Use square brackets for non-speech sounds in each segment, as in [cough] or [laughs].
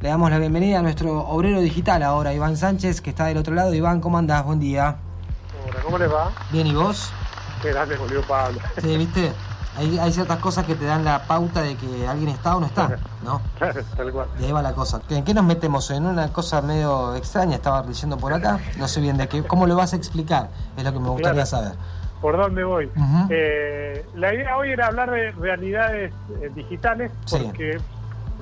Le damos la bienvenida a nuestro obrero digital ahora, Iván Sánchez, que está del otro lado. Iván, ¿cómo andás? Buen día. Hola, ¿cómo les va? Bien, ¿y vos? Qué grande Julio Pablo. Sí, ¿viste? Hay, hay ciertas cosas que te dan la pauta de que alguien está o no está, ¿no? Claro, [laughs] tal cual. Y ahí va la cosa. ¿En qué nos metemos? En una cosa medio extraña, estaba leyendo por acá. No sé bien de qué. ¿Cómo lo vas a explicar? Es lo que me gustaría Claro. saber. ¿Por dónde voy? Eh, la idea hoy era hablar de realidades eh, digitales Sí.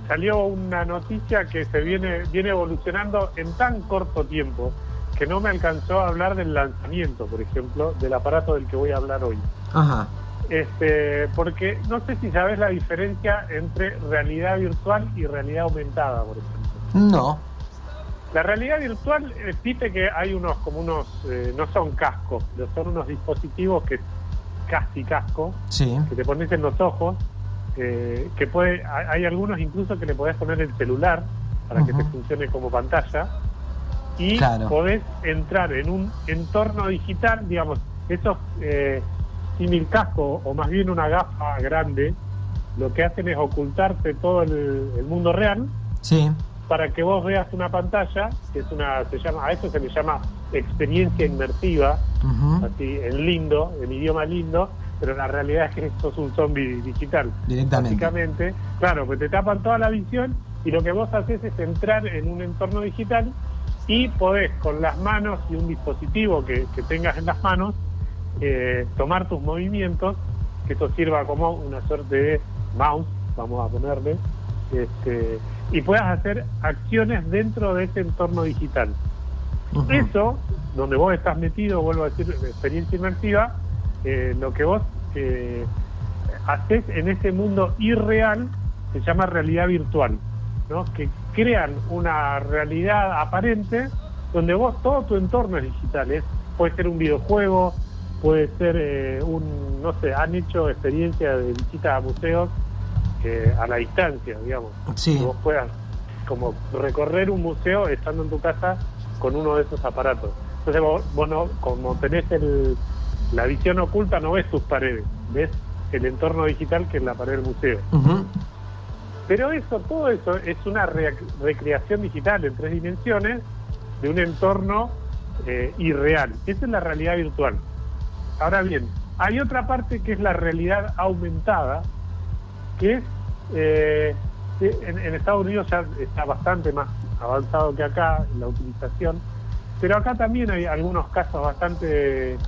Salió una noticia que se viene, viene evolucionando en tan corto tiempo que no me alcanzó a hablar del lanzamiento, por ejemplo, del aparato del que voy a hablar hoy. Ajá. Este, porque no sé si sabes la diferencia entre realidad virtual y realidad aumentada, por ejemplo. No. La realidad virtual dice que hay unos como unos, eh, no son cascos, son unos dispositivos que casi casco, Sí. que te pones en los ojos, eh, que puede, hay algunos incluso que le podés poner el celular para que te funcione como pantalla y Claro. podés entrar en un entorno digital, digamos, esos eh, simil casco o más bien una gafa grande, lo que hacen es ocultarte todo el- el mundo real Sí. para que vos veas una pantalla, que es una, se llama, a eso se le llama experiencia inmersiva, así en lindo, en idioma lindo, pero la realidad es que sos un zombie digital. Directamente. Básicamente, claro, pues te tapan toda la visión y lo que vos haces es entrar en un entorno digital y podés con las manos y un dispositivo que, que tengas en las manos eh, tomar tus movimientos, que eso sirva como una suerte de mouse, vamos a ponerle, este, y puedas hacer acciones dentro de ese entorno digital. Eso, donde vos estás metido, vuelvo a decir, experiencia inmersiva, eh, lo que vos eh, haces en ese mundo irreal se llama realidad virtual, ¿no? que crean una realidad aparente donde vos todo tu entorno es digital, es, puede ser un videojuego, puede ser eh, un, no sé, han hecho experiencia de visita a museos eh, a la distancia, digamos Sí. que vos puedas como recorrer un museo estando en tu casa con uno de esos aparatos. Entonces vos, vos no, como tenés el, la visión oculta, no ves tus paredes, ves el entorno digital que es la pared del museo. Pero eso, todo eso es una rea- recreación digital en tres dimensiones de un entorno eh, irreal. Esa es la realidad virtual. Ahora bien, hay otra parte que es la realidad aumentada, que es, eh, en, en Estados Unidos ya está bastante más avanzado que acá en la utilización, pero acá también hay algunos casos bastante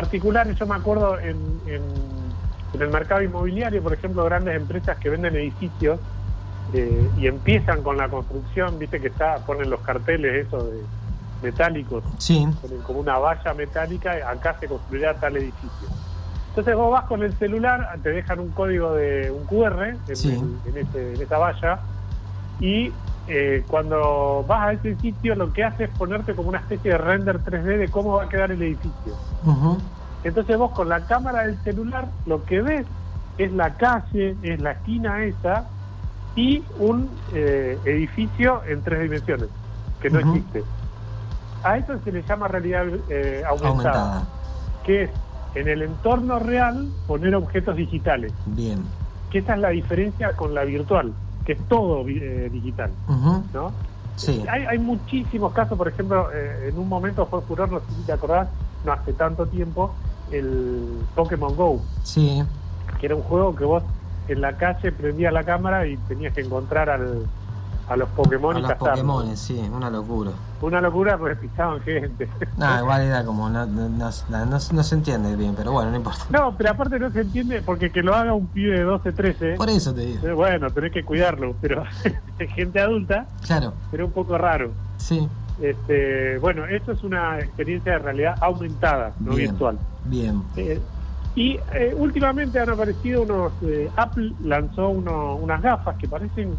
particulares. Yo me acuerdo en, en, en el mercado inmobiliario, por ejemplo, grandes empresas que venden edificios eh, y empiezan con la construcción, viste que está ponen los carteles esos de metálicos Sí. ponen como una valla metálica, acá se construirá tal edificio. Entonces vos vas con el celular, te dejan un código de un QR en, Sí. el- en ese- en esa valla y eh, cuando vas a ese sitio lo que hace es ponerte como una especie de render 3D de cómo va a quedar el edificio. Entonces vos con la cámara del celular lo que ves es la calle, es la esquina esa y un eh, edificio en tres dimensiones, que no existe. A eso se le llama realidad eh, aumentada, Aumentada. que es en el entorno real poner objetos digitales, Bien. que esa es la diferencia con la virtual, que es todo eh, digital. ¿no? Sí. Hay, hay muchísimos casos, por ejemplo, eh, en un momento fue furor, no sé si te acordás, no hace tanto tiempo, el Pokémon Go, Sí. que era un juego que vos en la calle prendías la cámara y tenías que encontrar al, a los Pokémon A y los. Pokémon, sí, una locura. Una locura porque pisaban gente. [laughs] No, igual era como, no, no, no, se entiende bien, pero bueno, no importa. No, pero aparte no se entiende porque que lo haga un pibe de 12, 13, Por eso te digo. eh, bueno, tenés que cuidarlo, pero [laughs] gente adulta, Claro, pero un poco raro. sí, Este, bueno, esto es una experiencia de realidad aumentada, no Bien. virtual. bien. Eh, y eh, últimamente han aparecido unos. eh, Apple lanzó uno- unas gafas que parecen.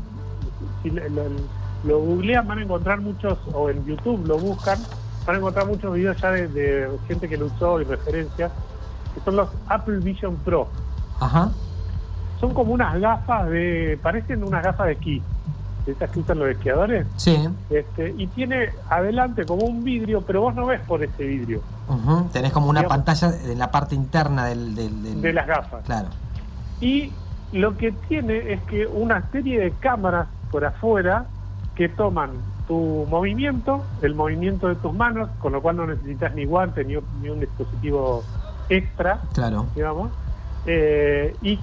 Si lo, lo- lo googlean, van a encontrar muchos, o en YouTube lo buscan, van a encontrar muchos videos ya de, de gente que lo usó y referencias, que son los Apple Vision Pro. Ajá. Son como unas gafas de. parecen unas gafas de esquí, de esas que usan los esquiadores. Sí. Este, y tiene adelante como un vidrio, pero vos no ves por ese vidrio Ujú. Tenés como una Digamos- pantalla en la parte interna del... del, del- de las gafas. Claro. Y lo que tiene es que una serie de cámaras por afuera que toman tu movimiento, el movimiento de tus manos, con lo cual no necesitas ni guantes ni, ni un dispositivo extra, Claro. digamos. Eh, y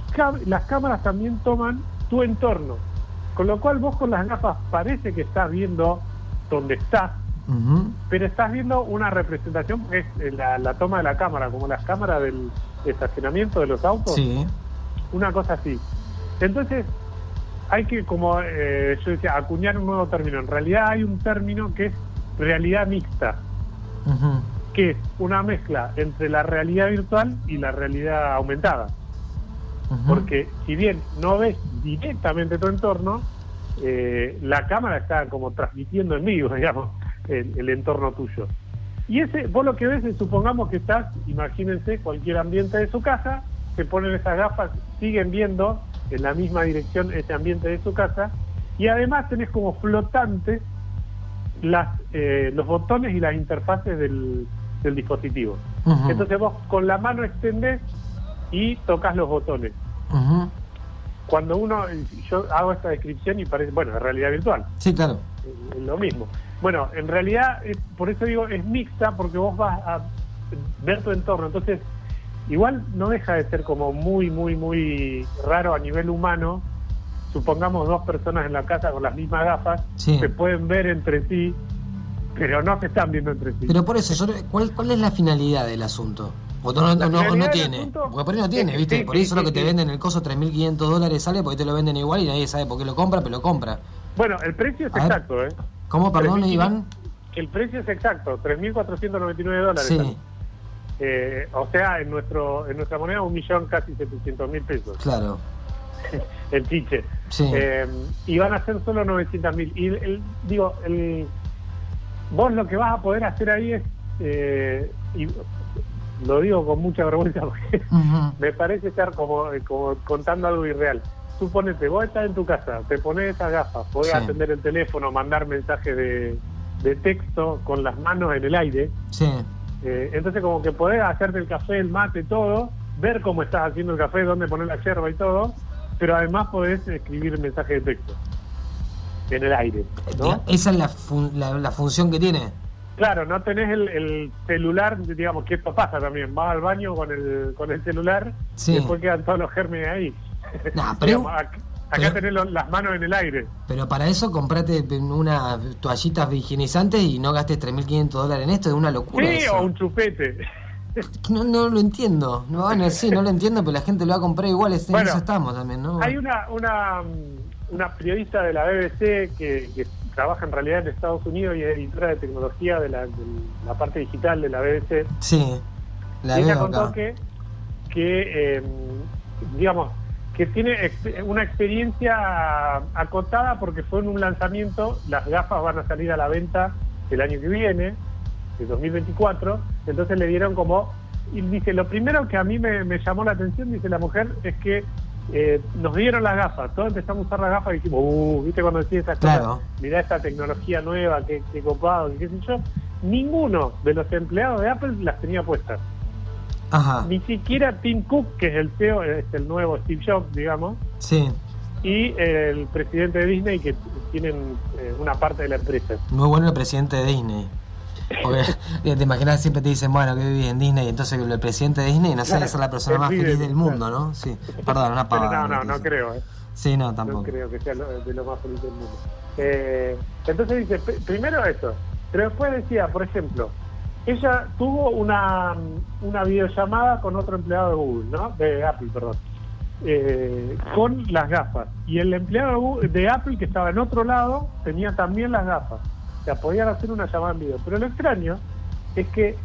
las cámaras también toman tu entorno, con lo cual vos con las gafas parece que estás viendo donde estás, pero estás viendo una representación, porque es eh, la, la toma de la cámara, como las cámaras del estacionamiento de los autos, Sí. una cosa así. Entonces, hay que, como eh, yo decía, acuñar un nuevo término. En realidad hay un término que es realidad mixta, que es una mezcla entre la realidad virtual y la realidad aumentada. Porque si bien no ves directamente tu entorno, eh, la cámara está como transmitiendo en vivo, [laughs] digamos, el, el entorno tuyo. Y ese, vos lo que ves es, supongamos que estás, imagínense, cualquier ambiente de su casa, se ponen esas gafas, siguen viendo en la misma dirección ese ambiente de su casa, y además tenés como flotantes las, eh, los botones y las interfaces del, del dispositivo. Entonces vos con la mano extendés y tocas los botones. Cuando uno, yo hago esta descripción y parece, bueno, es realidad virtual, Sí, claro. es lo mismo. Bueno, en realidad, es- por eso digo, es mixta porque vos vas a ver tu entorno. Entonces, igual no deja de ser como muy, muy, muy raro a nivel humano. Supongamos dos personas en la casa con las mismas gafas, Sí. se pueden ver entre sí, pero no se están viendo entre sí. Pero por eso, yo, ¿cuál, ¿cuál es la finalidad del asunto? O no, tiene. asunto Porque por ahí no es tiene, ¿viste? sí, por eso sí, lo que te venden el coso 3.500 dólares sale porque te lo venden igual y nadie sabe por qué lo compra, pero lo compra. Bueno, el precio es A ver. exacto, ¿eh? ¿Cómo, perdón, 3.500. Iván? El precio es exacto, 3.499 dólares. Sí, Eh, o sea, en nuestro en nuestra moneda un millón casi 700 mil pesos, claro. [laughs] el chiche. Sí. Eh, y van a ser solo 900 mil. Y el, el- digo, el, vos lo que vas a poder hacer ahí es, eh, y lo digo con mucha vergüenza porque [laughs] me parece estar como, como contando algo irreal. Suponete, vos estás en tu casa, te pones esas gafas, podés Sí. atender el teléfono, mandar mensajes de, de texto con las manos en el aire. Sí. Eh, entonces como que podés hacerte el café, el mate, todo, ver cómo estás haciendo el café, dónde poner la yerba y todo, pero además podés escribir mensajes de texto en el aire, ¿no? Esa es la, fun- la, la función que tiene. Claro, no tenés el, el celular, digamos que esto pasa también, vas al baño con el, con el celular Sí. y después quedan todos los gérmenes ahí. Nah, [laughs] pero- Digamos, acá pero- tenés las manos en el aire. Pero para eso comprate unas toallitas higienizantes y no gastes 3.500 dólares en esto, es una locura. Sí, eso. o un chupete. No, no lo entiendo. No, bueno, sí, no lo entiendo, pero la gente lo va a comprar igual. En Bueno, eso estamos también, ¿no? Hay una, una, mm, una periodista de la BBC que, que trabaja en realidad en Estados Unidos y es editora de tecnología de la, de la parte digital de la BBC. Sí, la y ella contó acá. que, que eh, digamos, que tiene una experiencia acotada porque fue en un lanzamiento, las gafas van a salir a la venta el año que viene, de 2024, entonces le dieron como, y dice, lo primero que a mí me, me llamó la atención, dice la mujer, es que eh, nos dieron las gafas, todos empezamos a usar las gafas y dijimos, uh, viste cuando decís esas Claro. cosas, mirá esta tecnología nueva, qué, qué copado, qué sé yo, ninguno de los empleados de Apple las tenía puestas. Ajá, Ni siquiera Tim Cook, que es el CEO, es el nuevo Steve Jobs, digamos, sí. y el presidente de Disney, que tienen eh, una parte de la empresa. Muy bueno el presidente de Disney. Porque [laughs] te imaginas, siempre te dicen, bueno, que vivís en Disney, entonces el presidente de Disney, no sé, es la persona más feliz del mundo, ¿no? Sí, perdón, una pavada. no, no, no creo, ¿eh? Sí, no, no tampoco. creo que sea lo- de lo más feliz del mundo. Eh, entonces dice, pr- primero eso, pero después decía, por ejemplo, ella tuvo una, una videollamada con otro empleado de Google, ¿no? De Apple, perdón. eh, con las gafas. Y el empleado de Apple que estaba en otro lado tenía también las gafas. O sea, podían hacer una llamada en video. Pero lo extraño es que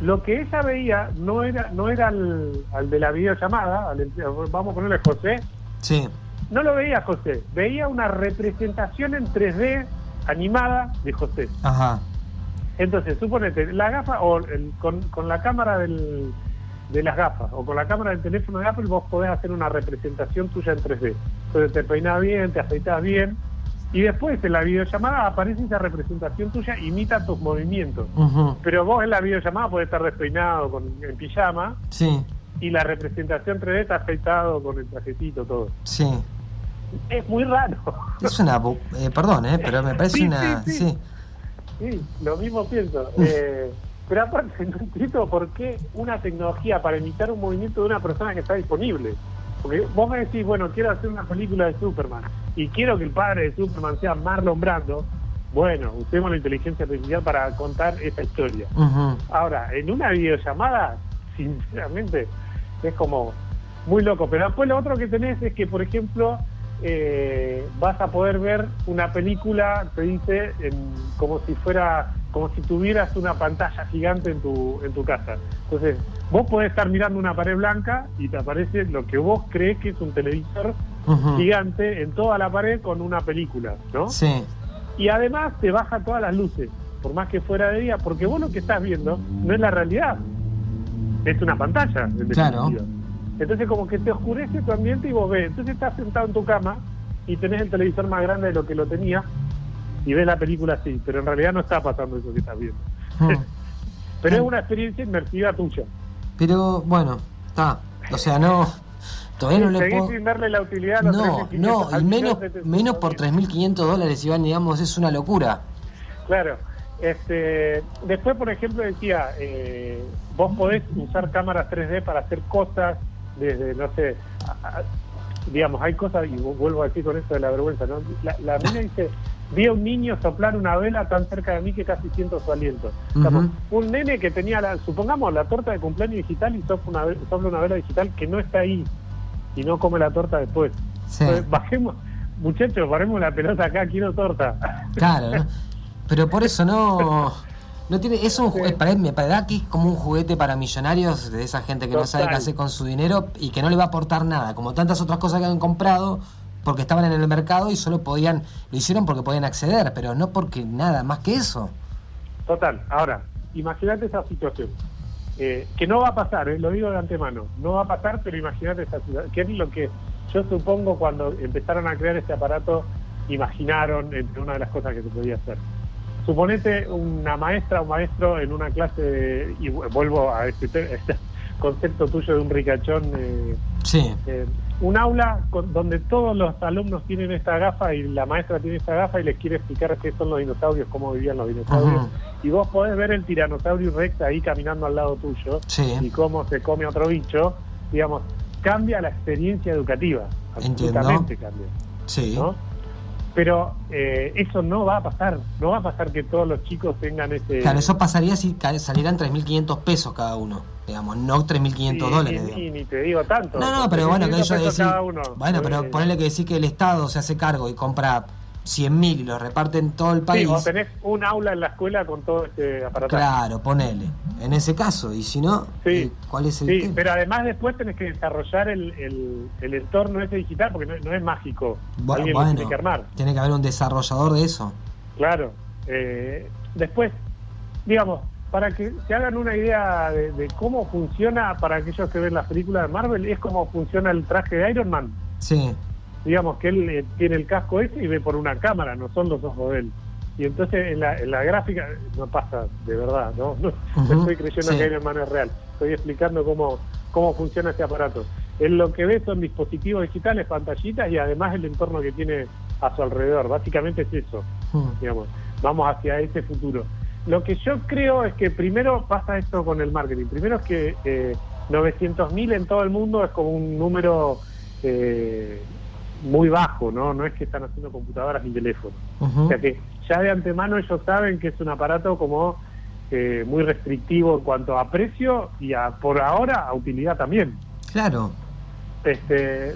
lo que ella veía no era no era al, al de la videollamada, al vamos a ponerle José, Sí, no lo veía José, veía una representación en 3D animada de José. ajá. Entonces, suponete, la gafa o el- con, con la cámara del, de las gafas o con la cámara del teléfono de Apple vos podés hacer una representación tuya en 3D. Entonces te peinás bien, te afeitás bien y después en la videollamada aparece esa representación tuya, imita tus movimientos. Pero vos en la videollamada podés estar despeinado con, en pijama Sí, y la representación 3D está afeitado con el trajecito, todo. sí. es muy raro. Es una... Eh, perdón, eh, pero me parece una... Sí, sí. Lo mismo pienso. [laughs] Eh, pero aparte [laughs] no entiendo por qué una tecnología para imitar un movimiento de una persona que está disponible. Porque vos me decís, bueno, quiero hacer una película de Superman y quiero que el padre de Superman sea Marlon Brando. Bueno, usemos la inteligencia artificial para contar esa historia. Ahora, en una videollamada, sinceramente, es como muy loco. Pero después lo otro que tenés es que, por ejemplo, eh, vas a poder ver una película, te dice, como si fuera, como si tuvieras una pantalla gigante en tu, en tu casa. Entonces, vos podés estar mirando una pared blanca y te aparece lo que vos crees que es un televisor gigante en toda la pared con una película, ¿no? Sí. Y además te baja todas las luces, por más que fuera de día, porque vos lo que estás viendo no es la realidad, es una pantalla, en claro. Entonces como que te oscurece tu ambiente y vos ves. Entonces estás sentado en tu cama y tenés el televisor más grande de lo que lo tenía y ves la película así, pero en realidad no está pasando eso que estás viendo. Hmm. [laughs] pero es una experiencia inmersiva tuya. Pero bueno, está. O sea, no... Todavía no le puedo... sin darle la utilidad a los No, no, y menos, menos por 3.500 dólares, Iván, digamos, es una locura. Claro. Este, después, por ejemplo, decía, eh, vos podés usar cámaras 3D para hacer cosas desde, no sé, digamos, hay cosas, y vuelvo a decir con esto de la vergüenza, ¿no? La, la mina dice, vi a un niño soplar una vela tan cerca de mí que casi siento su aliento. un nene que tenía, la, supongamos, la torta de cumpleaños digital y sopla una, sopla una vela digital que no está ahí y no come la torta después. bajemos, muchachos, paremos la pelota acá, quiero torta. Claro, pero por eso no... [laughs] No tiene, es un para, me parece que es como un juguete para millonarios de esa gente que no sabe qué hacer con su dinero y que no le va a aportar nada, como tantas otras cosas que han comprado porque estaban en el mercado y solo podían, lo hicieron porque podían acceder, pero no porque nada más que eso. Total, ahora, imagínate esa situación, eh, que no va a pasar, eh, lo digo de antemano, no va a pasar, pero imagínate esa situación, que es lo que yo supongo cuando empezaron a crear este aparato, imaginaron entre una de las cosas que se podía hacer. Suponete una maestra o maestro en una clase, y vuelvo a este, [laughs] este, concepto tuyo de un ricachón. Eh, sí. Eh, un aula donde todos los alumnos tienen esta gafa y la maestra tiene esta gafa y les quiere explicar qué son los dinosaurios, cómo vivían los dinosaurios. Y vos podés ver el tiranosaurio rex ahí caminando al lado tuyo y cómo se come otro bicho. Digamos, cambia la experiencia educativa. Absolutamente cambia. Sí. ¿no? Pero eh, eso no va a pasar, no va a pasar que todos los chicos tengan ese... Claro, eso pasaría si salieran 3.500 pesos cada uno, digamos, no 3.500 dólares. Ni, ni, te digo tanto. No, no, pero bueno, que ellos decir, bueno, pero ponerle que decir que el Estado se hace cargo y compra 100.000 y lo reparten todo el país. Sí, vos tenés un aula en la escuela con todo este aparato. Claro, ponele. En ese caso, y si no, eh, ¿cuál es el Sí, pero además después tenés que desarrollar el, el, entorno ese digital porque no, es mágico. Bueno, tiene que armar. Tiene que haber un desarrollador de eso. Claro. Eh, después, digamos, para que se hagan una idea de, de, cómo funciona para aquellos que ven las películas de Marvel, es como funciona el traje de Iron Man. Sí digamos que él eh, tiene el casco ese y ve por una cámara, no son los ojos de él. Y entonces en la, en la gráfica no pasa de verdad, ¿no? [laughs] No, estoy creyendo que Iron Man es real, estoy explicando cómo, cómo funciona este aparato. Él lo que ve son dispositivos digitales, pantallitas y además el entorno que tiene a su alrededor. Básicamente es eso, digamos. Vamos hacia ese futuro. Lo que yo creo es que primero pasa esto con el marketing. Primero es que eh, 900.000 en todo el mundo es como un número eh, muy bajo, ¿no? No es que están haciendo computadoras ni teléfonos. O sea que ya de antemano ellos saben que es un aparato como eh, muy restrictivo en cuanto a precio y a, por ahora a utilidad también. Claro. Este,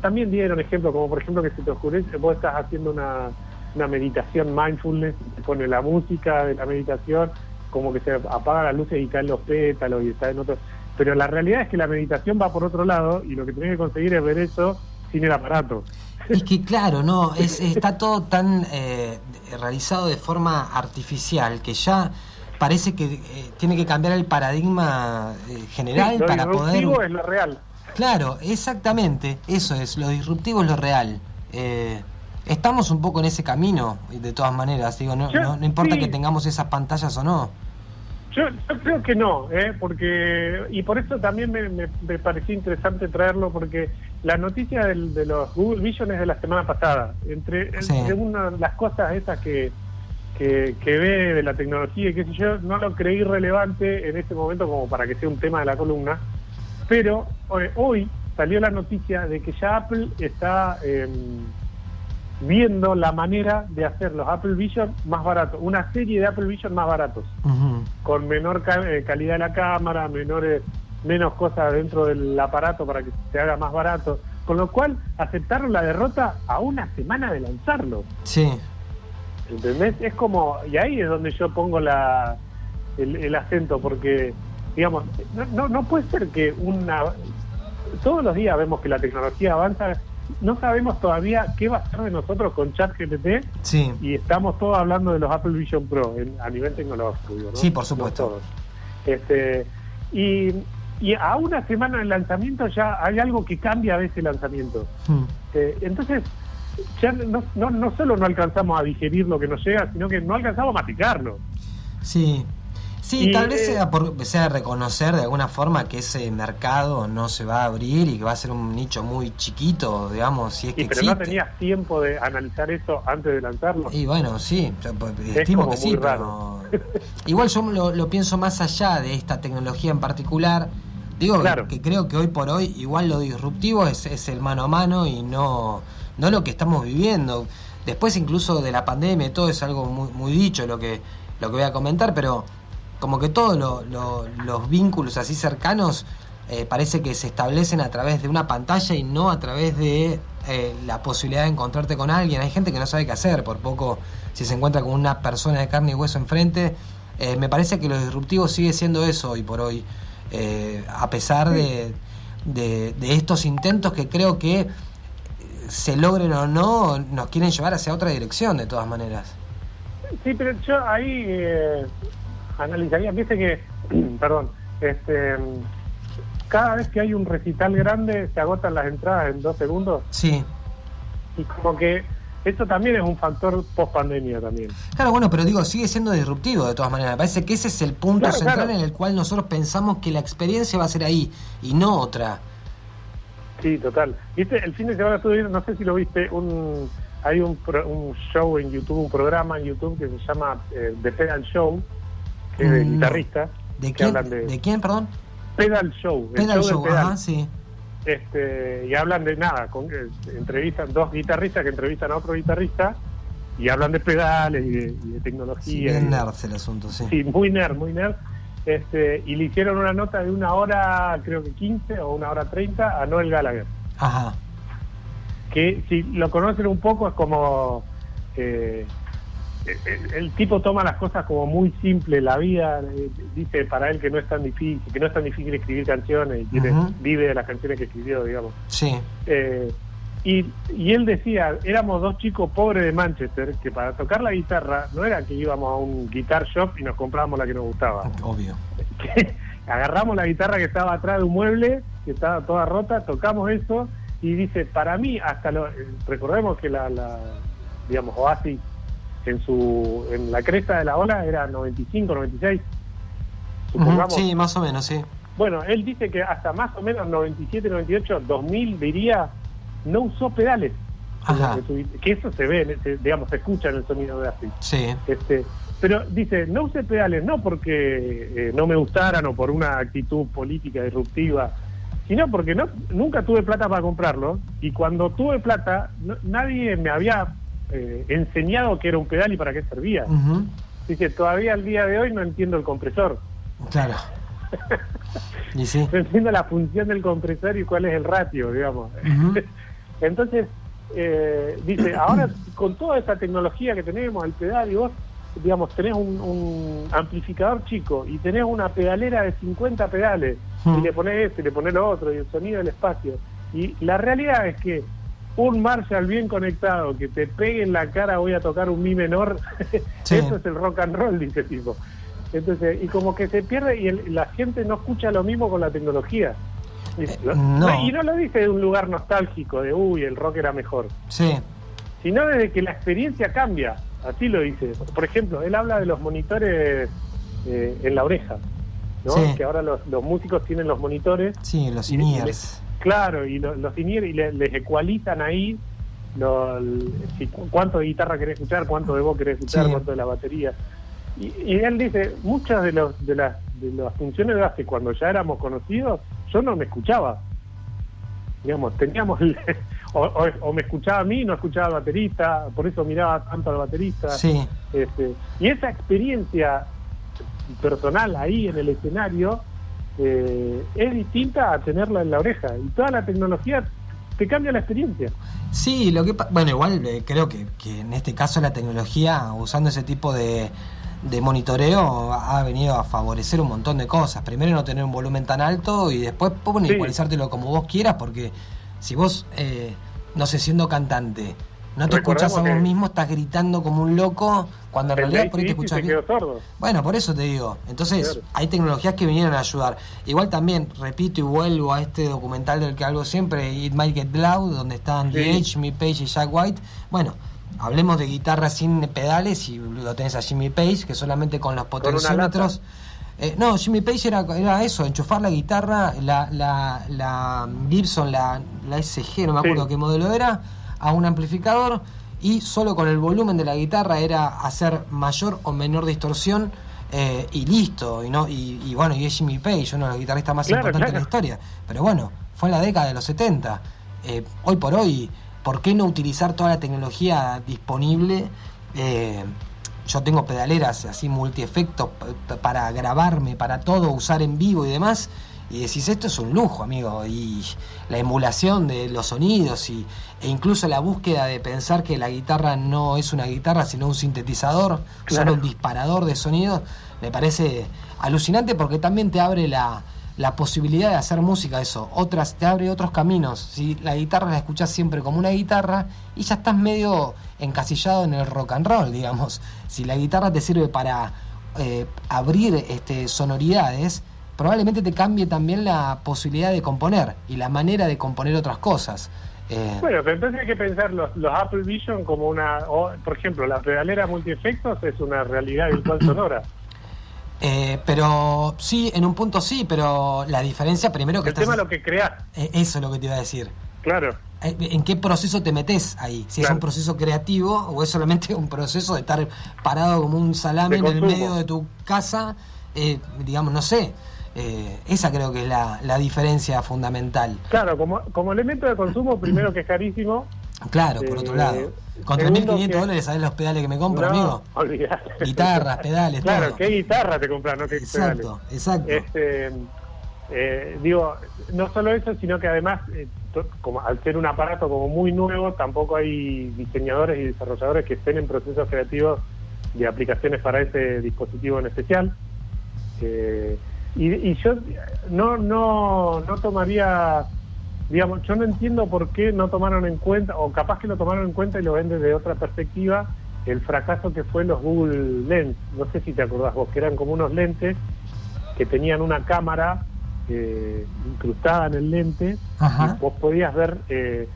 también dieron ejemplo, como por ejemplo que si te oscurece, vos estás haciendo una, una meditación mindfulness, te pone la música de la meditación, como que se apaga las luces y caen los pétalos y está en otro. Pero la realidad es que la meditación va por otro lado y lo que tenés que conseguir es ver eso sin el aparato. Es que claro, no, es, está todo tan eh, realizado de forma artificial que ya parece que eh, tiene que cambiar el paradigma eh, general lo para poder... Lo es lo real. Claro, exactamente, eso es, lo disruptivo es lo real. estamos un poco en ese camino, de todas maneras, digo, no, no, importa que tengamos esas pantallas o no. Yo, creo que no, ¿eh? porque y por eso también me, me, pareció interesante traerlo, porque la noticia de los Google Vision es de la semana pasada. Entre, una de las cosas esas que, que, ve de la tecnología y qué sé yo, no lo creí relevante en este momento como para que sea un tema de la columna, pero eh, hoy salió la noticia de que ya Apple está... Eh, viendo la manera de hacer los Apple Vision más baratos, una serie de Apple Vision más baratos, con menor eh, calidad de la cámara, menores, menos cosas dentro del aparato para que se haga más barato, con lo cual aceptaron la derrota a una semana de lanzarlo. Sí. ¿Entendés? Es como, y ahí es donde yo pongo la, el, acento, porque, digamos, no, no puede ser que una... Todos los días vemos que la tecnología avanza no sabemos todavía qué va a ser de nosotros con ChatGPT. Sí. Y estamos todos hablando de los Apple Vision Pro a nivel tecnológico. ¿no? Sí, por supuesto. Este, y, y a una semana del lanzamiento ya hay algo que cambia de ese lanzamiento. Hmm. Eh, entonces, ya no, no, no solo no alcanzamos a digerir lo que nos llega, sino que no alcanzamos a masticarlo. Sí, Sí, tal vez eh, sea, por, sea reconocer de alguna forma que ese mercado no se va a abrir y que va a ser un nicho muy chiquito, digamos, si es que pero no tenías tiempo de analizar eso antes de lanzarlo. Y bueno, sí, pues, estimo que sí, pero [laughs] igual yo lo, pienso más allá de esta tecnología en particular. Digo que, creo que hoy por hoy igual lo disruptivo es, es el mano a mano y no, no lo que estamos viviendo. Después incluso de la pandemia, todo es algo muy, muy dicho lo que, lo que voy a comentar, pero como que todos los vínculos así cercanos eh, parece que se establecen a través de una pantalla y no a través de eh, la posibilidad de encontrarte con alguien. Hay gente que no sabe qué hacer, por poco si se encuentra con una persona de carne y hueso enfrente. Eh, me parece que lo disruptivo sigue siendo eso hoy por hoy, a pesar de, de, estos intentos que creo que se logren o no, nos quieren llevar hacia otra dirección de todas maneras. Sí, pero yo ahí analizaría, viste que, [clears throat] perdón, este, cada vez que hay un recital grande se agotan las entradas en dos segundos. Sí. Y como que esto también es un factor post pandemia también. Claro, bueno, pero digo, sigue siendo disruptivo de todas maneras. Me parece que ese es el punto central en el cual nosotros pensamos que la experiencia va a ser ahí y no otra. Sí, total. Viste, el fin de semana estuve viendo, no sé si lo viste, un hay un, un show en YouTube, un programa en YouTube que se llama eh, The Pedal Show, de mm, guitarristas. ¿De quién, de, quién, perdón? Pedal Show. Pedal Show, ajá, sí. Este, y hablan de nada, con, eh, entrevistan dos guitarristas que entrevistan a otro guitarrista y hablan de pedales y de, tecnología. Sí, nerd el asunto, sí. Sí, muy nerd, muy nerd. Este, y le hicieron una nota de una hora, creo que 15 o una hora 30 a Noel Gallagher. Ajá. Que si lo conocen un poco es como... Eh, el, tipo toma las cosas como muy simple, la vida eh, dice para él que no es tan difícil, que no es tan difícil escribir canciones y vive de las canciones que escribió, digamos. Sí. Eh, y, y él decía, éramos dos chicos pobres de Manchester que para tocar la guitarra no era que íbamos a un guitar shop y nos comprábamos la que nos gustaba. Obvio. [laughs] agarramos la guitarra que estaba atrás de un mueble, que estaba toda rota, tocamos eso y dice, para mí, hasta lo, recordemos que la, la digamos, Oasis en su en la cresta de la ola era 95, 96. Supongamos. sí, más o menos, sí. Bueno, él dice que hasta más o menos 97, 98, 2000 diría, no usó pedales. Que eso se ve, digamos, se escucha en el sonido de así. Sí. Este, pero dice, no usé pedales no porque eh, no me gustaran o por una actitud política disruptiva, sino porque no nunca tuve plata para comprarlo y cuando tuve plata nadie me había eh, enseñado que era un pedal y para qué servía. Dice, todavía al día de hoy no entiendo el compresor. Claro. [laughs] ¿Y sí? No entiendo la función del compresor y cuál es el ratio, digamos. [laughs] Entonces, eh, dice, ahora con toda esa tecnología que tenemos, el pedal y vos, digamos, tenés un, amplificador chico y tenés una pedalera de 50 pedales y le pones este, le pones lo otro y el sonido del espacio. Y la realidad es que un Marshall bien conectado que te pegue en la cara voy a tocar un mi menor [laughs] eso es el rock and roll dice tipo entonces y como que se pierde y la gente no escucha lo mismo con la tecnología eh, no. y no lo dice de un lugar nostálgico de uy el rock era mejor sí sino desde que la experiencia cambia así lo dice por ejemplo él habla de los monitores eh, en la oreja. ¿no? Que ahora los, los, músicos tienen los monitores. Sí, los in Claro, y los, los y les, ecualizan ahí cuánto de guitarra querés escuchar, cuánto de voz querés escuchar, cuánto de la batería. Y, él dice, muchas de, los, de, las, de las funciones de base, cuando ya éramos conocidos, yo no me escuchaba. Digamos, teníamos, [laughs] o, me escuchaba a mí, no escuchaba al baterista, por eso miraba tanto al baterista. Sí. Este, y esa experiencia personal ahí en el escenario eh, es distinta a tenerla en la oreja. Y toda la tecnología te cambia la experiencia. Sí, lo que bueno, igual eh, creo que, que, en este caso la tecnología, usando ese tipo de, de monitoreo, ha venido a favorecer un montón de cosas. Primero no tener un volumen tan alto y después bueno, igualizártelo como vos quieras, porque si vos, eh, no sé, siendo cantante, no te escuchas a vos mismo, estás gritando como un loco, cuando en realidad por ahí te escuchas bien. Bueno, por eso te digo. Entonces, hay tecnologías que vinieron a ayudar. Igual también, repito y vuelvo a este documental del que hablo siempre, It Might Get Loud, donde están The Edge, Jimmy Page y Jack White. Bueno, hablemos de guitarra sin pedales y lo tenés a Jimmy Page, que solamente con los potenciómetros. Eh, no, Jimmy Page era, era eso, enchufar la guitarra, la, la, la Gibson, la, la SG, no me acuerdo qué modelo era a un amplificador y solo con el volumen de la guitarra era hacer mayor o menor distorsión eh, y listo. Y, no, y, bueno, y es Jimmy Page, uno de los guitarristas más importantes de la historia. Pero bueno, fue en la década de los 70. Eh, hoy por hoy, ¿por qué no utilizar toda la tecnología disponible? Eh, yo tengo pedaleras así multi-efectos para grabarme, para todo, usar en vivo y demás y decís, esto es un lujo, amigo, y la emulación de los sonidos y, e incluso la búsqueda de pensar que la guitarra no es una guitarra, sino un sintetizador, solo un disparador de sonidos, me parece alucinante porque también te abre la, la posibilidad de hacer música, eso, otras, te abre otros caminos. Si la guitarra la escuchás siempre como una guitarra y ya estás medio encasillado en el rock and roll, digamos. Si la guitarra te sirve para eh, abrir este, sonoridades, probablemente te cambie también la posibilidad de componer y la manera de componer otras cosas. Eh, bueno, pero entonces hay que pensar los, Apple Vision como una, por ejemplo, la pedalera multiefectos es una realidad virtual sonora. Eh, pero sí, en un punto sí, pero la diferencia primero que... El tema es lo que creas. Eh, eso es lo que te iba a decir. Claro. ¿En qué proceso te metes ahí? Si es un proceso creativo o es solamente un proceso de estar parado como un salame en el medio de tu casa, digamos, no sé. Eh, esa creo que es la, la, diferencia fundamental. Claro, como, como elemento de consumo, primero que es carísimo. Claro, por otro eh, lado. Con 3.500 dólares, ¿sabes los pedales que me compro, amigo? Guitarras, pedales, claro, ¿qué guitarra te compras, no qué exacto, Exacto, este, eh, digo, no solo eso, sino que además, como al ser un aparato como muy nuevo, tampoco hay diseñadores y desarrolladores que estén en procesos creativos de aplicaciones para ese dispositivo en especial. Eh, y, yo no, no, no tomaría, digamos, yo no entiendo por qué no tomaron en cuenta, o capaz que lo tomaron en cuenta y lo ven desde otra perspectiva, el fracaso que fue los Google Lens. No sé si te acordás vos, que eran como unos lentes que tenían una cámara eh, incrustada en el lente, y vos podías ver, eh,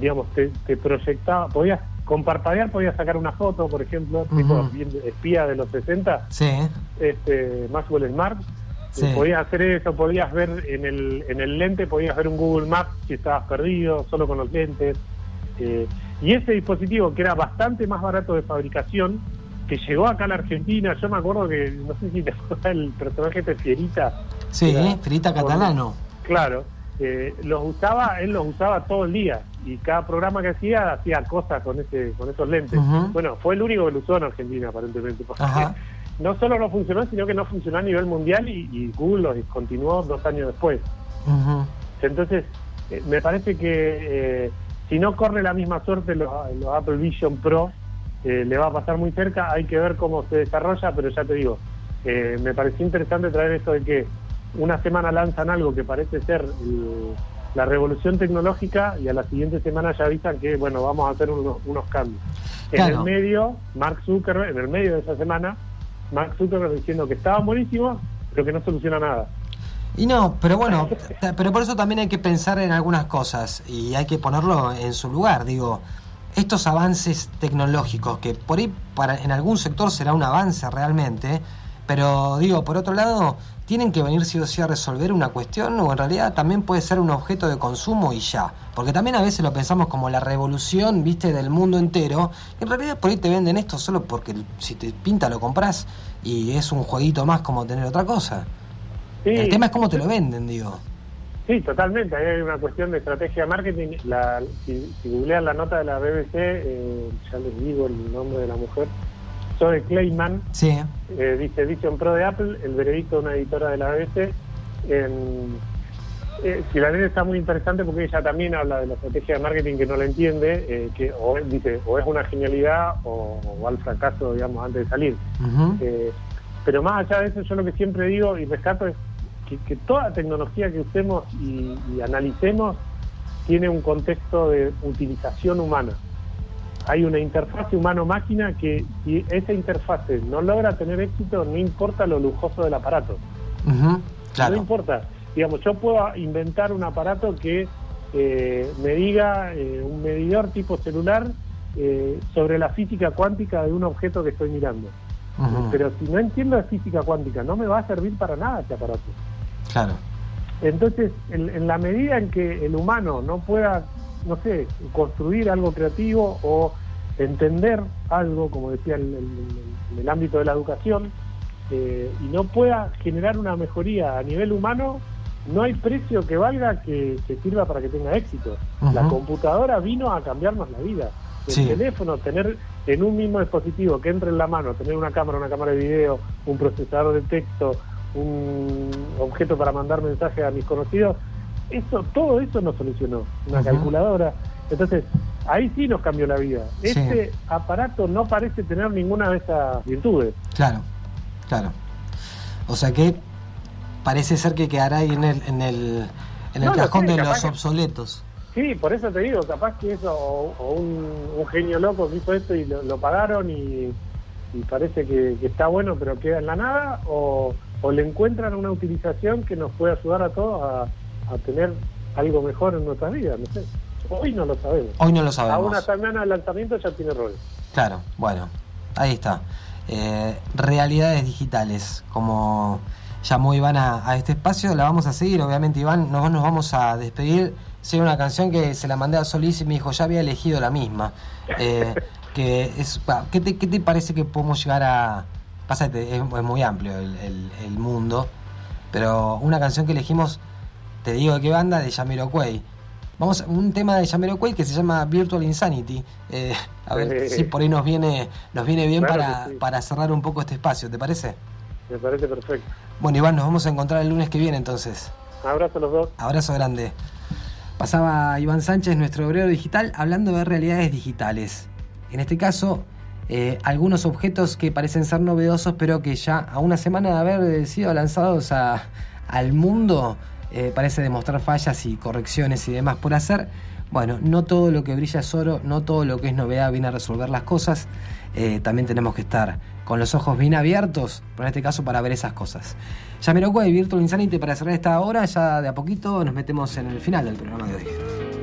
digamos, te, te proyectaba, podías con parpadear podías sacar una foto, por ejemplo, tipo espía de los 60, sí. este, Maxwell Smart, Podías hacer eso, podías ver en el, en el lente, podías ver un Google Maps si estabas perdido, solo con los lentes. Eh, y ese dispositivo, que era bastante más barato de fabricación, que llegó acá a la Argentina, yo me acuerdo que, no sé si te acuerdas el personaje de Fierita. Sí, Fierita Catalano. Claro, eh, los usaba, él los usaba todo el día y cada programa que hacía hacía cosas con ese con esos lentes. Bueno, fue el único que lo usó en Argentina aparentemente. Ajá no solo no funcionó, sino que no funcionó a nivel mundial y, Google lo discontinuó dos años después. Entonces, eh, me parece que eh, si no corre la misma suerte los, Apple Vision Pro, eh, le va a pasar muy cerca, hay que ver cómo se desarrolla, pero ya te digo, me pareció interesante traer esto de que una semana lanzan algo que parece ser la revolución tecnológica y a la siguiente semana ya avisan que, bueno, vamos a hacer unos, cambios. En el medio, Mark Zuckerberg, en el medio de esa semana, Mark Zuckerberg diciendo que estaba buenísimo, pero que no soluciona nada. Y no, pero bueno, [laughs] pero por eso también hay que pensar en algunas cosas y hay que ponerlo en su lugar. Digo, estos avances tecnológicos, que por ahí para, en algún sector será un avance realmente, Pero digo, por otro lado, ¿tienen que venir sí o sí a resolver una cuestión o en realidad también puede ser un objeto de consumo y ya? Porque también a veces lo pensamos como la revolución, viste, del mundo entero. en realidad por ahí te venden esto solo porque si te pinta lo compras y es un jueguito más como tener otra cosa. El tema es cómo te lo venden, digo. Sí, totalmente. Hay una cuestión de estrategia de marketing. La, si, googlean la nota de la BBC, eh, ya les digo el nombre de la mujer, Zoe Clayman, sí. eh, dice Vision Pro de Apple, el veredicto de una editora de la BBC. En, eh, si la leen está muy interesante porque ella también habla de la estrategia de marketing que no la entiende, eh, que o dice o es una genialidad o, al fracaso, digamos, antes de salir. pero más allá de eso, yo lo que siempre digo y rescato es que, toda tecnología que usemos y, analicemos tiene un contexto de utilización humana. Hay una interfase humano-máquina que si esa interfase no logra tener éxito, no importa lo lujoso del aparato. No importa. Digamos, yo puedo inventar un aparato que eh, me diga eh, un medidor tipo celular eh, sobre la física cuántica de un objeto que estoy mirando. Pero si no entiendo la física cuántica, no me va a servir para nada ese aparato. Claro. Entonces, en, la medida en que el humano no pueda, no sé, construir algo creativo o entender algo, como decía en el, ámbito de la educación, eh, y no pueda generar una mejoría a nivel humano, no hay precio que valga que, sirva para que tenga éxito. La computadora vino a cambiarnos la vida. El teléfono, tener en un mismo dispositivo que entre en la mano, tener una cámara, una cámara de video, un procesador de texto, un objeto para mandar mensajes a mis conocidos, eso, todo eso nos solucionó, una calculadora. Entonces, ahí sí nos cambió la vida. Este aparato no parece tener ninguna de esas virtudes. Claro, claro. O sea que parece ser que quedará ahí en el, en el, en el cajón de los obsoletos. Sí, por eso te digo, capaz que eso, o, un, genio loco que hizo esto y lo, pagaron y, parece que, está bueno, pero queda en la nada, o, o le encuentran una utilización que nos puede ayudar a todos a, tener algo mejor en nuestras vidas, no sé. Hoy no lo sabemos. Hoy no lo sabemos. A una semana de lanzamiento ya tiene roles. Claro, bueno, ahí está. Eh, realidades digitales, como llamó Iván a, este espacio, la vamos a seguir, obviamente Iván, nos, nos vamos a despedir. Sería una canción que se la mandé a Solís y me dijo, ya había elegido la misma. Eh, [laughs] que es, ¿qué, te, ¿Qué te parece que podemos llegar a, Pasa que es, muy amplio el, mundo, pero una canción que elegimos, te digo de qué banda, de Jamiroquai. Vamos a un tema de Jamiroquai que se llama Virtual Insanity. Eh, a ver si por ahí nos viene, nos viene bien para, para cerrar un poco este espacio, ¿te parece? Me parece perfecto. Bueno, Iván, nos vamos a encontrar el lunes que viene entonces. Abrazo a los dos. Abrazo grande. Pasaba Iván Sánchez, nuestro obrero digital, hablando de realidades digitales. En este caso, eh, algunos objetos que parecen ser novedosos, pero que ya a una semana de haber sido lanzados al mundo, eh, parece demostrar fallas y correcciones y demás por hacer. Bueno, no todo lo que brilla es oro, no todo lo que es novedad viene a resolver las cosas. Eh, también tenemos que estar con los ojos bien abiertos, pero en este caso para ver esas cosas. Ya me lo Virtual Insanity para cerrar esta hora, ya de a poquito nos metemos en el final del programa de hoy.